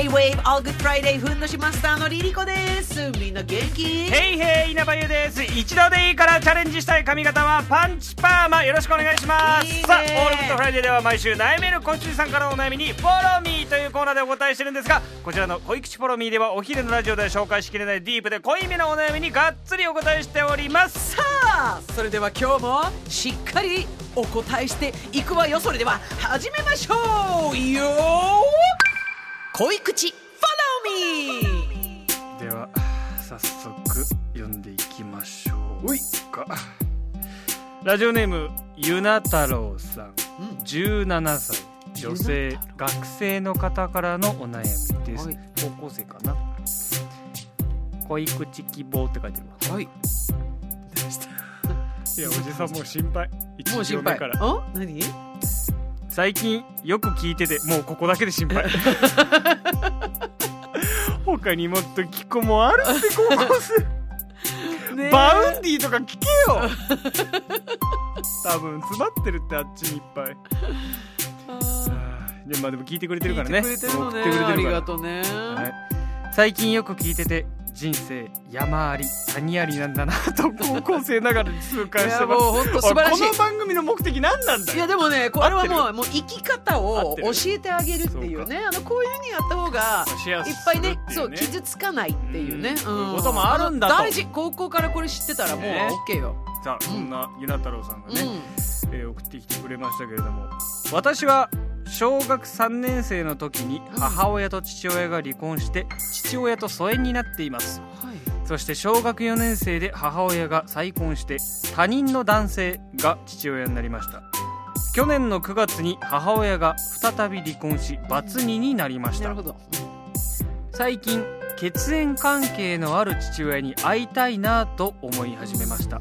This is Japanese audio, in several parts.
J-Wave All Good Friday ふんどしマスターの LiLiCo です。みんな元気。ヘイヘイ稲葉友です。一度でいいからチャレンジしたい髪型はパンチパーマよろしくお願いします。いいね。さあオールグッドフライデーでは毎週悩める子羊さんからのお悩みにフォローミーというコーナーでお答えしてるんですがこちらの濃い口フォローミーではお昼のラジオでは紹介しきれないディープで濃いめのお悩みにがっつりお答えしております。さあそれでは今日もしっかりお答えしていくわよ。それでは始めましょう。よ恋口。Follow me では早速読んでいきましょうか。ラジオネームゆな太郎さん。17歳。女性学生の方からのお悩みです、はい。高校生かな。濃い口希望って書いてるわはい。いやおじさんもう心配。一心配。から。あ何？最近よく聞いててもうここだけで心配。他にもっと聞くもあるって高校生 Vaundy とか聞けよ。多分詰まってるってあっちにいっぱい。でまあでも聞いてくれてるからね。聞いてくれてるのね。送ってくれてるから。ありがとうね、はい、最近よく聞いてて人生山あり谷ありなんだなと高校生ながらに痛感いしてます。やもう本当素晴らしい。この番組の目的何なんだよ。いやでもねこれはもうもう生き方合を教えてあげるっていうね。あのこういうふうにやった方がいっぱいねするそう傷つかないっていうね、うん。そういうこともあるんだ大事。高校からこれ知ってたらもうね。OK よ、さあそんなゆな太郎さんがね、うん。えー送ってきてくれましたけれども。私は小学3年生の時に母親と父親が離婚して父親と疎遠になっています。はい。そして小学4年生で母親が再婚して他人の男性が父親になりました。去年の9月に母親が再び離婚しバツ2になりました。最近血縁関係のある父親に会いたいなと思い始めました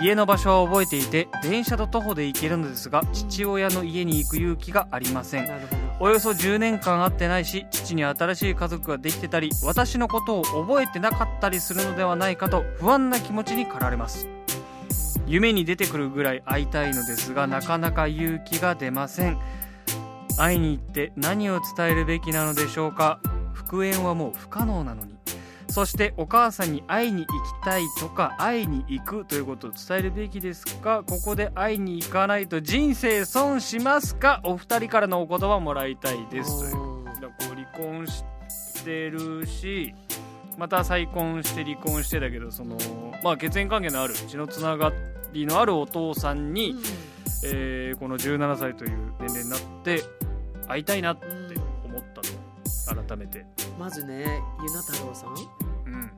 家の場所は覚えていて電車と徒歩で行けるのですが父親の家に行く勇気がありません。およそ10年間会ってないし父に新しい家族ができてたり私のことを覚えてなかったりするのではないかと不安な気持ちに駆られます。夢に出てくるぐらい会いたいのですがなかなか勇気が出ません。会いに行って何を伝えるべきなのでしょうか。復縁はもう不可能なのにそしてお母さんに会いに行きたいとか会いに行くということを伝えるべきですか？ここで会いに行かないと人生損しますか？お二人からのお言葉もらいたいです。というだからこう離婚してるしまた再婚して離婚してだけどそのまあ血縁関係のある血のつながりのあるお父さんに、えーこの17歳という年齢になって会いたいなって思ったと改めてまずねゆな太郎さん。うん。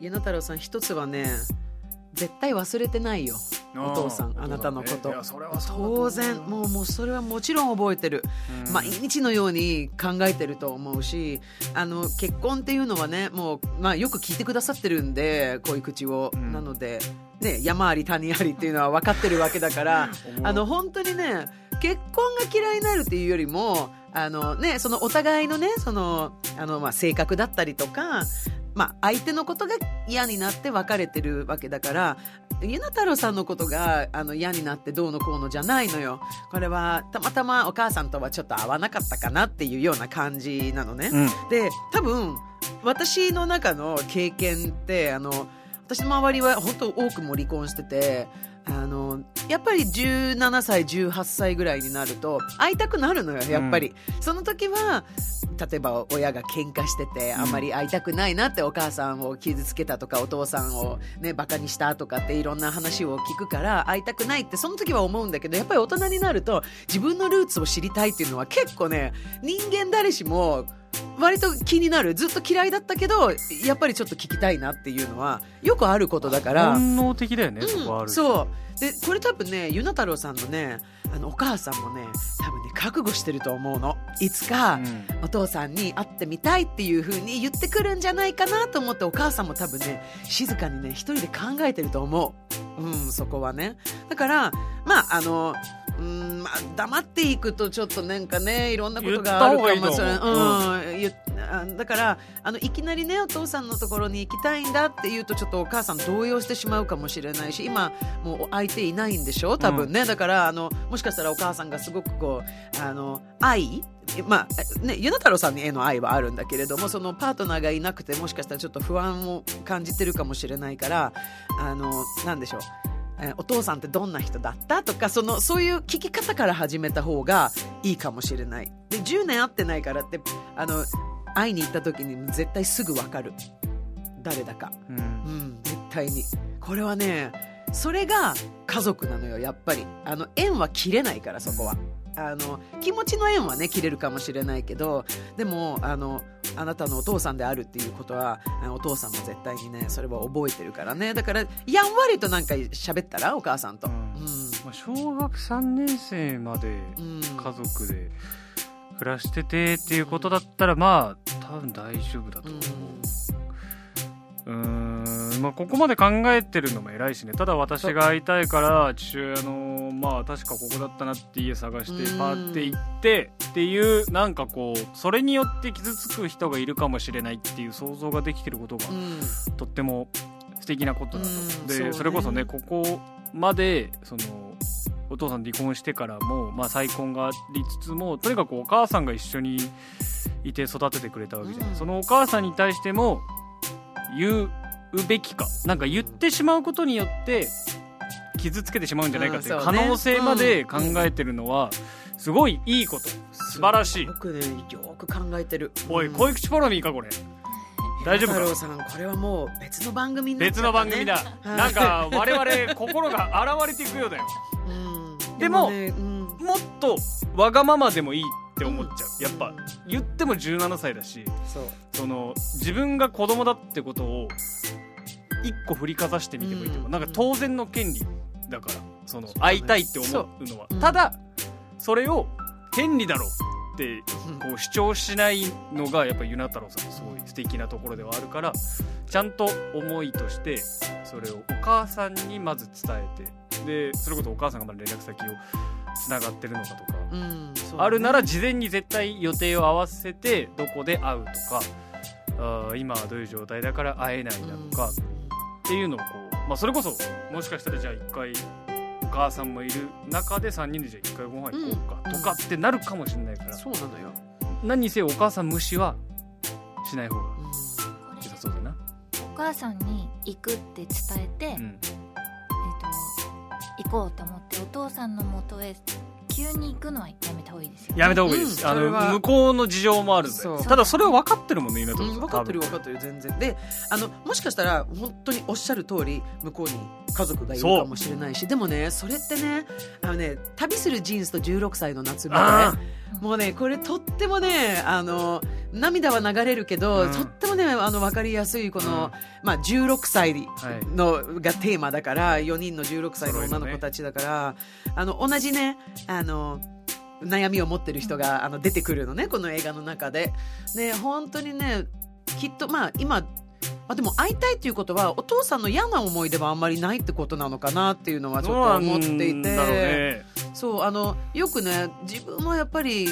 ゆな太郎さん一つはね絶対忘れてないよ。お父さんあなたのこと。当然もうもうそれはもちろん覚えてる。うん。毎日のように考えてると思うしあの結婚っていうのはねもう、まあ、よく聞いてくださってるんで恋口を、うん。なので、ね、山あり谷ありっていうのは分かってるわけだから あの本当にね結婚が嫌いになるっていうよりもあの、ね、そのお互いのねそのあの、まあ、性格だったりとか、まあ、相手のことが嫌になって別れてるわけだからゆな太郎さんのことがあの嫌になってどうのこうのじゃないのよ。これはたまたまお母さんとはちょっと合わなかったかなっていうような感じなのね、うん。で多分私の中の経験ってあの私の周りは本当多くも離婚しててあのやっぱり17歳18歳ぐらいになると会いたくなるのよやっぱり、その時は例えば親が喧嘩しててあんまり会いたくないなってお母さんを傷つけたとかお父さんをねバカにしたとかっていろんな話を聞くから会いたくないってその時は思うんだけどやっぱり大人になると自分のルーツを知りたいっていうのは結構ね人間誰しも割と気になる。ずっと嫌いだったけどやっぱりちょっと聞きたいなっていうのはよくあることだから。本能的だよね、そこはあるそう。でこれ多分ねゆな太郎さんのねあのお母さんもね多分ね覚悟してると思うの。いつか、うん。お父さんに会ってみたいっていう風に言ってくるんじゃないかなと思ってお母さんも多分ね静かにね一人で考えてると思う。うんそこはね。だからまああのうんまあ、黙っていくとちょっとなんかねいろんなことがあるかもしれない、う。んだからあのいきなりねお父さんのところに行きたいんだって言うとちょっとお母さん動揺してしまうかもしれないし今もう相手いないんでしょ？多分ね、だからあのもしかしたらお母さんがすごくこうあの愛？まあね、ゆな太郎さんへの愛はあるんだけれどもそのパートナーがいなくてもしかしたらちょっと不安を感じてるかもしれないからあのなんでしょう？えーお父さんってどんな人だったとかそのそういう聞き方から始めた方がいいかもしれない。で10年会ってないからってあの会いに行った時に絶対すぐ分かる。誰だか。うん。うん絶対に。これはねそれが家族なのよやっぱり。あの縁は切れないからそこはあの気持ちの縁はね切れるかもしれないけどでもあのあなたのお父さんであるっていうことはお父さんも絶対にねそれは覚えてるからね。だからやんわりとなんか喋ったらお母さんと、ううん。んまあ、小学3年生までうん。家族で暮らしててっていうことだったらまあ多分大丈夫だと思う。うーんまあここまで考えてるのも偉いしね。ただ私が会いたいから父親のまあ確かここだったなって家探してうん。パーって行ってっていうなんかこうそれによって傷つく人がいるかもしれないっていう想像ができてることがうん。とっても素敵なことだと、でね。それこそねここまでそのお父さん離婚してからも、まあ、再婚がありつつもとにかくお母さんが一緒にいて育ててくれたわけじゃない、うん。そのお母さんに対しても言うべきか。なんか言ってしまうことによって傷つけてしまうんじゃないかっていう可能性まで考えてるのはすごいいいこと。素晴らしい。よくねよく考えてる。おいうん。恋口ポロミーかこれ。大丈夫か？さんこれはもう別の番組になっち別の番組だ、はいなんか我々心が洗われていくようだよ。うん。でもねうん。もっとわがままでもいいって思っちゃう、やっぱうん言っても17歳だしその自分が子供だってことを一個振りかざしてみてもいいと思う、うん。なんか当然の権利だからその会いたいって思うのは、ただそれを権利だろってうん。こう主張しないのがやっぱゆな太郎さんのすごい素敵なところではあるからちゃんと思いとしてそれをお母さんにまず伝えてでそれこそお母さんがまだ連絡先をつながってるのかとか、うんね。あるなら事前に絶対予定を合わせてどこで会うとかあー今はどういう状態だから会えないだとかっていうのをこう、まあ、それこそもしかしたらじゃあ一回お母さんもいる中で3人でじゃあ一回ご飯行こうかうんとかってなるかもしれないから、そうなのよ、何にせよお母さん無視はしない方が良さそうだな、れお母さんに行くって伝えて、うん、えっと行こうと思ってお父さんの元へ急に行くのはやめた方がいいですよ、ね、やめた方がいいです、あうん。それは。の向こうの事情もあるただそれは分かってるもんね今と。うん、分かってる分かってる。全然。であのもしかしたら本当におっしゃる通り向こうに家族がいるかもしれないしでもねそれってねあのね旅するジーンズと16歳の夏みあたいもうねこれとってもねあの涙は流れるけど、うん。とってもねあの分かりやすいこの、うん。まあ、16歳はい。のがテーマだから4人の16歳の女の子たちだから、あの同じねあの悩みを持ってる人があの出てくるのねこの映画の中で。ね本当にねきっとまあ今あでも会いたいっていうことはお父さんの嫌な思い出はあんまりないってことなのかなっていうのはちょっと思っていてねそうあのよくね自分もやっぱり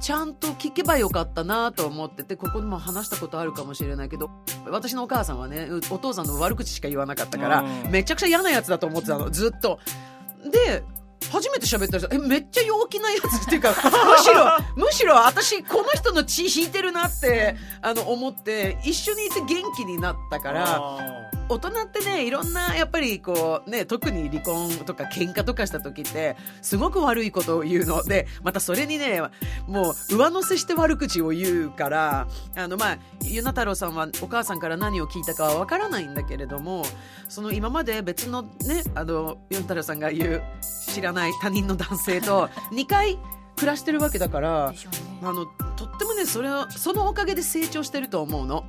ちゃんと聞けばよかったなと思っててここでも話したことあるかもしれないけど私のお母さんはねお父さんの悪口しか言わなかったからうんめちゃくちゃ嫌なやつだと思ってたのずっと。で初めて喋った人えめっちゃ陽気なやつっていうかむしろむしろ私この人の血引いてるなってあの思って一緒にいて元気になったから大人ってねいろんなやっぱりこうね特に離婚とか喧嘩とかした時ってすごく悪いことを言うのでまたそれにねもう上乗せして悪口を言うからあのまあゆな太郎さんはお母さんから何を聞いたかはわからないんだけれどもその今まで別のねあのゆな太郎さんが言う知らない他人の男性と 2回暮らしてるわけだからねあのとってもねそれをそのおかげで成長してると思うの。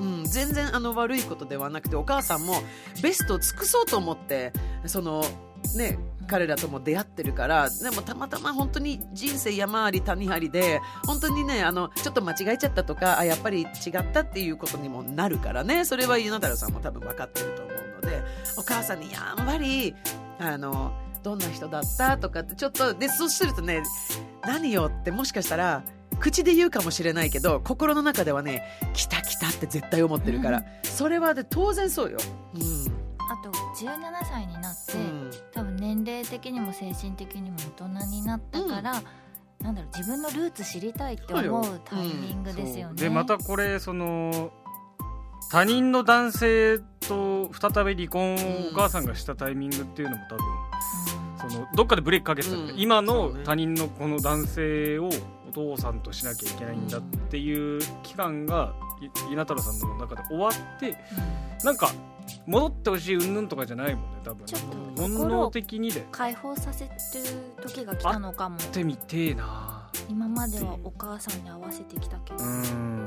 うん、全然あの悪いことではなくてお母さんもベストを尽くそうと思ってそのね彼らとも出会ってるからでもたまたま本当に人生山あり谷ありで本当にねあのちょっと間違えちゃったとかあやっぱり違ったっていうことにもなるからね。それはゆな太郎さんも多分分かってると思うのでお母さんにやんわりあのどんな人だったとかってちょっとでそうするとね何よってもしかしたら口で言うかもしれないけど心の中ではね来た来たって絶対思ってるから、それはで当然そうよ。うん。あと17歳になって、うん。多分年齢的にも精神的にも大人になったから、なんだろう自分のルーツ知りたいって思うタイミングですよね。でまたこれその他人の男性と再び離婚をお母さんがしたタイミングっていうのも多分うんそのどっかでブレーキかけてたうん。今の他人のこの男性をお父さんとしなきゃいけないんだっていう期間がい稲太郎さんの中で終わってなんか戻ってほしい云々とかじゃないもんね多分。ちょっと本能的にで。解放させる時が来たのかも。ってみてえな。今まではお母さんに合わせてきたけど、うん。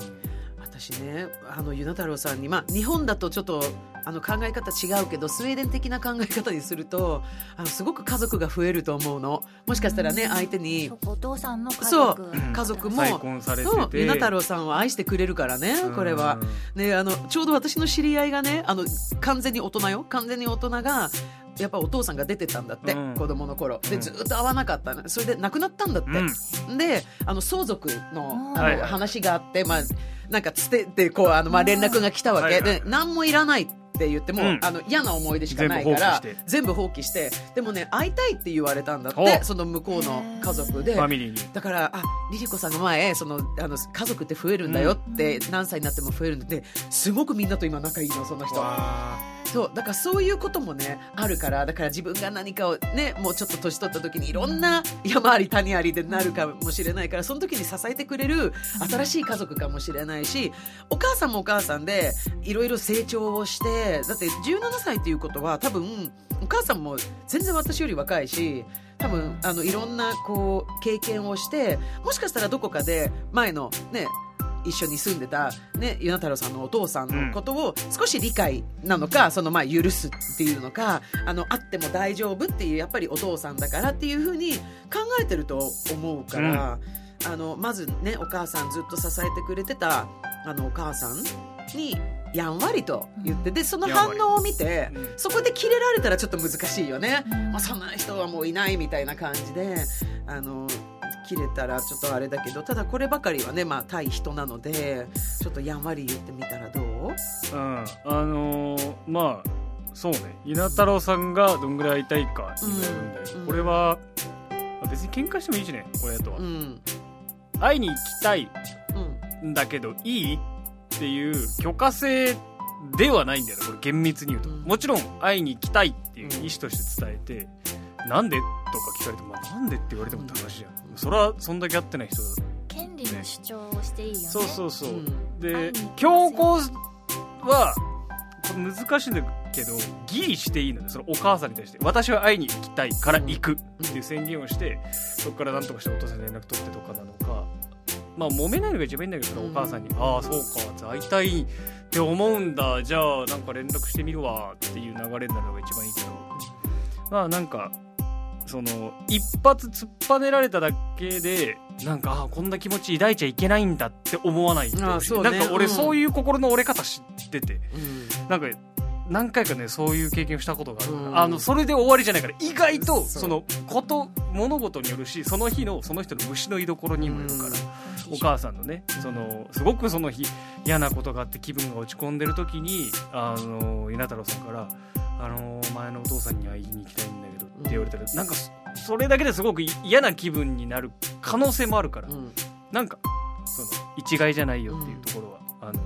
私ねあのゆな太郎さんに、まあ、日本だとちょっとあの考え方違うけどスウェーデン的な考え方にするとあのすごく家族が増えると思うの。もしかしたらね相手に。お父さんの家そう族うん。家族も再婚されてて。そうゆな太郎さんを愛してくれるからねこれは。ね、あのちょうど私の知り合いがねあの完全に大人よ。完全に大人がやっぱお父さんが出てたんだって、うん。子供の頃。でうん。ずっと会わなかったの。それで亡くなったんだって、うん。であの相続のあの、話があって、まあ、なんかつてってこうあの、まあ、連絡が来たわけ、で何もいらないって言っても、うん。あの嫌な思い出しかないから全部放棄して。全部放棄してでもね会いたいって言われたんだっおてその向こうの家族で。ファミリーに。だからあリリコさんが前そのあの家族って増えるんだよって、何歳になっても増えるんですごくみんなと今仲いいのその人。わそうだからそういうこともねあるからだから自分が何かをねもうちょっと年取った時にいろんな山あり谷ありでなるかもしれないからその時に支えてくれる新しい家族かもしれないしお母さんもお母さんでいろいろ成長をしてだって17歳っていうことは多分お母さんも全然私より若いし多分あのいろんなこう経験をしてもしかしたらどこかで前のね一緒に住んでた、ね、ゆな太郎さんのお父さんのことを少し理解なのか、そのまあ許すっていうのかあのあっても大丈夫っていうやっぱりお父さんだからっていうふうに考えてると思うから、あのまずねお母さんずっと支えてくれてたあのお母さんにやんわりと言ってでその反応を見てうん。そこでキレられたらちょっと難しいよね。うんまあ、そんな人はもういないみたいな感じであの切れたらちょっとあれだけどただこればかりはね、まあ、対人なのでちょっとやんわり言ってみたらどう？うん。あのーまあそうね。稲太郎さんがどんぐらい会いたいかにもよるんだよ、うん。これは別に喧嘩してもいいしね親とは、うん。会いに行きたいうん。んだけどいいっていう許可制ではないんだよねこれ厳密に言うと、うん。もちろん会いに行きたいっていう意思として伝えて、なんでとか聞かれても、まあ、なんでって言われてもって話じゃん、うん。それはそんだけ会ってない人だ。権利の主張をしていいよね。そうそうそう、うん。で強行は難しいんだけどギリしていいのね。そのお母さんに対して。私は会いに行きたいから行く。っていう宣言をしてそこから何とかしてお父さんに連絡取ってとかなのか。まあ揉めないのが一番いいんだけど、うんお母さんに「ああそうか。会いたいって思うんだ。じゃあなんか連絡してみるわ」っていう流れになるのが一番いいけど。まあなんかその一発突っぱねられただけでなんかあーこんな気持ち抱いちゃいけないんだって思わないあーそうね。なんか俺うん。そういう心の折れ方知ってて、うん。なんか何回かねそういう経験をしたことがある、うん。あのそれで終わりじゃないから意外とそう。そのこと物事によるしその日のその人の虫の居所にもよるから、お母さんのねそのすごくその日嫌なことがあって気分が落ち込んでる時にあの稲太郎さんから「あの前のお父さんに会いに行きたいんだけど」って言われたら、なんかそそれだけですごく嫌な気分になる可能性もあるから、うん。なんかその一概じゃないよっていうところは、あの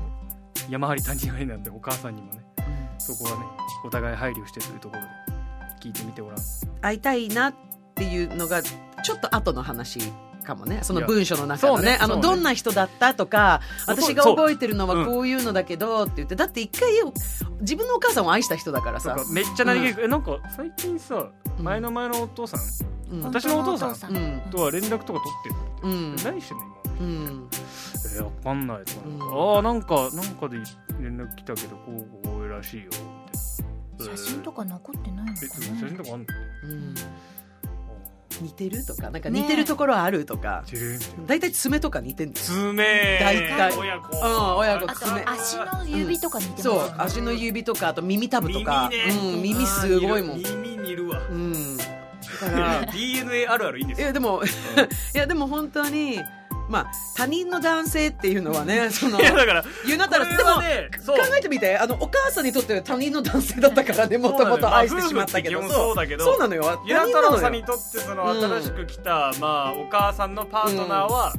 山あり谷ありなんでお母さんにもねそこはねお互い配慮してというところで聞いてみてごらん会いたいなっていうのがちょっと後の話かもね。その文章の中のねね。そうね。どんな人だったとか私が覚えてるのはこういうのだけどって言ってだって一回自分のお母さんを愛した人だからさ。めっちゃ何気なく、えなんか最近さうん。前の前のお父さんうん。私のお父さんとは連絡とか取ってるって、うん。何してんの今。うん。えー、わかんないとかなんか、うん。ああなんかなんかで連絡来たけどこうこうらしいよみたいな写真とか残ってないのかえ写真とかあんの？うん、似てるとかなんかね似てるところあるとか、てる。みたいな大体爪とか似てんです爪。大体。親子。うん親子あと爪足の指とか似てますそよねう足の指とかあと耳たぶとか。耳ね。うん、耳すごいもん、耳似る。わ。うん、だから DNA あるあるいいんですよ。いやでも いやでも本当にまあ他人の男性っていうのはねそのいやだから言うなったらこれでも考えてみて。あのお母さんにとっては他人の男性だったからねもともと愛してしまったけど。そうだけどそうなのよ。ユナ太郎さんによとってその新しく来た、まあお母さんのパートナーは、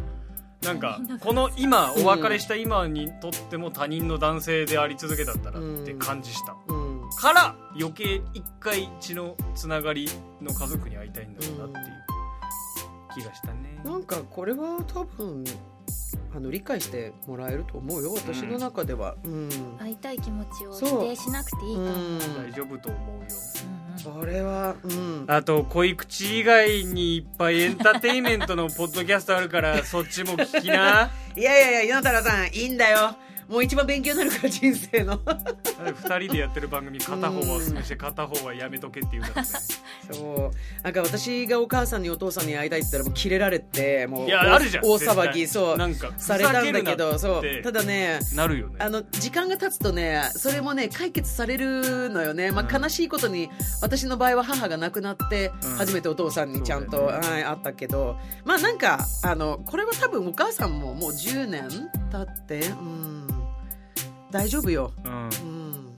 なんかこの今お別れした今にとっても他人の男性であり続けだったらって感じした、うん。から余計一回血のつながりの家族に会いたいんだろうなっていう気がしたね、なんかこれは多分あの理解してもらえると思うよ。私の中では。うん、会いたい気持ちをそう。否定しなくていいと思う、うん。大丈夫と思うよ。うんうん。それはうん。あと恋口以外にいっぱいエンターテインメントのポッドキャストあるからそっちも聞きな。いやいやいや岩太郎さんいいんだよもう一番勉強になるから人生の。2人でやってる番組片方はおすすめして片方はやめとけっていうね。そう。なんか私がお母さんにお父さんに会いたいって言ったらもうキレられてもういやあるじゃん大騒ぎそう。なんかされたんだけどそう。ただねなるよね。あの時間が経つとねそれもね解決されるのよね、まあ、うん。悲しいことに私の場合は母が亡くなってうん。初めてお父さんにちゃんと、ね。はい、会ったけど。まあなんかあのこれは多分お母さんももう10年経ってうん大丈夫よ、うん。うん。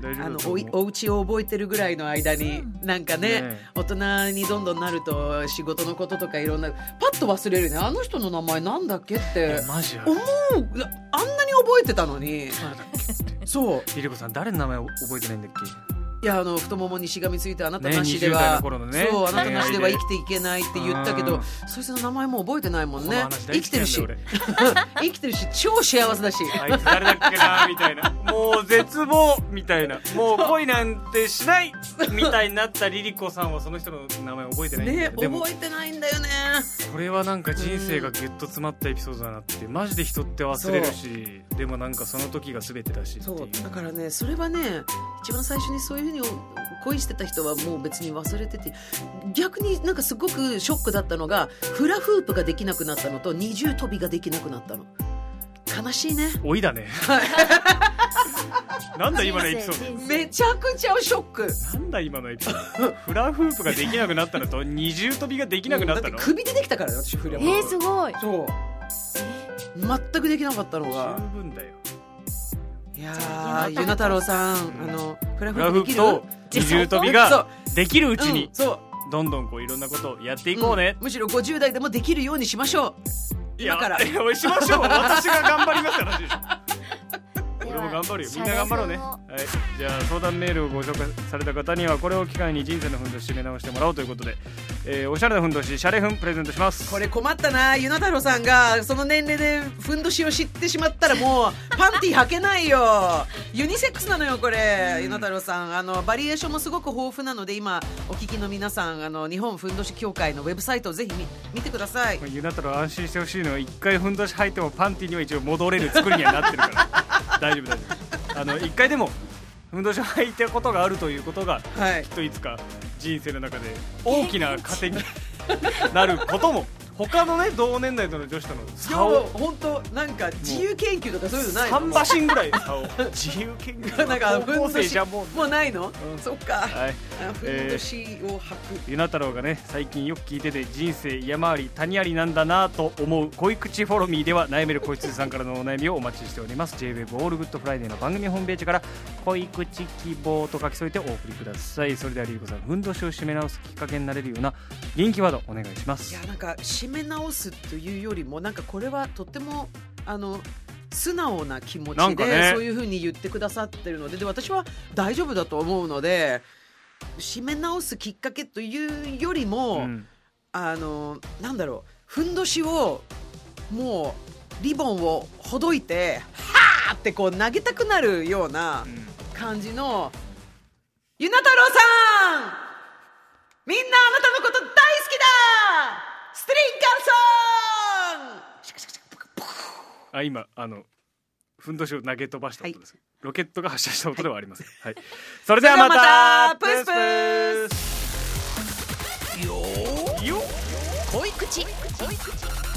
ね、あのおいお家を覚えてるぐらいの間になんかねね。大人にどんどんなると仕事のこととかいろんなパッと忘れるね。あの人の名前なんだっけっいて思う。あんなに覚えてたのに。そうリリコさん誰の名前覚えてないんだっけ？いやあの太ももにしがみついてあなたねなしで20代は、の頃のねそうあなたなしでは生きていけないって言ったけどうん。そいつの名前も覚えてないもんね。生きてるし。生きてるし超幸せだし。あいつ誰だっけなみたいな。もう絶望みたいな。もう恋なんてしないみたいになったリリコさんはその人の名前覚えてないんだね。覚えてないんだよね。これはなんか人生がギュッと詰まったエピソードだなってマジで人って忘れるしでもなんかその時が全てだしそう。だからねそれはね一番最初にそういうふうに恋してた人はもう別に忘れてて逆になんかすごくショックだったのがフラフープができなくなったのと二重跳びができなくなったの。悲しいね。老いだね。なんだ今のエピソー人生めちゃくちゃショック。ドなんだ今のエピソード。フラフープができなくなったのと二重跳びができなくなったの。だって首でできたからね私フラフープえー、すごい。そう。全くできなかったのが。十分だよいやゆな太郎さん、うんあのフラフラフープと二重跳びそがう。できるうちにうんそう。どんどんこういろんなことをやっていこうね。ん、むしろ50代でもできるようにしましょう。いや今から。いやしましょう。私が頑張りますから俺も頑張るよ。みんな頑張ろうね。はい。じゃあ相談メールをご紹介された方にはこれを機会に人生のふんどし締め直してもらおうということで、えーおしゃれなふんどしシャレふんプレゼントします。これ困ったなゆな太郎さんがその年齢でふんどしを知ってしまったらもうパンティ履けないよ。ユニセックスなのよこれ。ゆな太郎さん。あのバリエーションもすごく豊富なので今お聞きの皆さんあの日本ふんどし協会のウェブサイトをぜひ見見てください。まあゆな太郎安心してほしいのは一回ふんどし履いてもパンティには一応戻れる作りにはなってるから大丈夫大丈夫あの一回でもふんどしを履いたことがあるということがはい。きっといつか人生の中で大きな糧になることも他のね同年代との女子との差今を日本当なんか自由研究とかそういうのないの？3馬身ぐらい。差を自由研究 なんか高校生じゃもう。もうないの、うん。そっか、はい。あふんどしを履く、ゆな太郎がね最近よく聞いてて人生山あり谷ありなんだなと思う濃い口フォロミーでは悩める子羊さんからのお悩みをお待ちしております。 J-WAVE オールグッドフライデーの番組ホームページから恋口希望と書き添えてお送りください。それではリリコさんふんどしを締め直すきっかけになれるような元気ワードお願いします。いやなんか締め直すというよりもなんかこれはとってもあの素直な気持ちで、ね。そういうふうに言ってくださってるのでで私は大丈夫だと思うので締め直すきっかけというよりも、うん。あのなんだろうふんどしをもうリボンをほどいてはーってこう投げたくなるようなうん。感じのゆな太郎さん!みんなあなたのことストリンカーソンあ今あのふんどしを投げ飛ばした音です、ロケットが発射した音ではありません、はい。それではまそれではたまた。プスプス。よよ濃い口。Follow me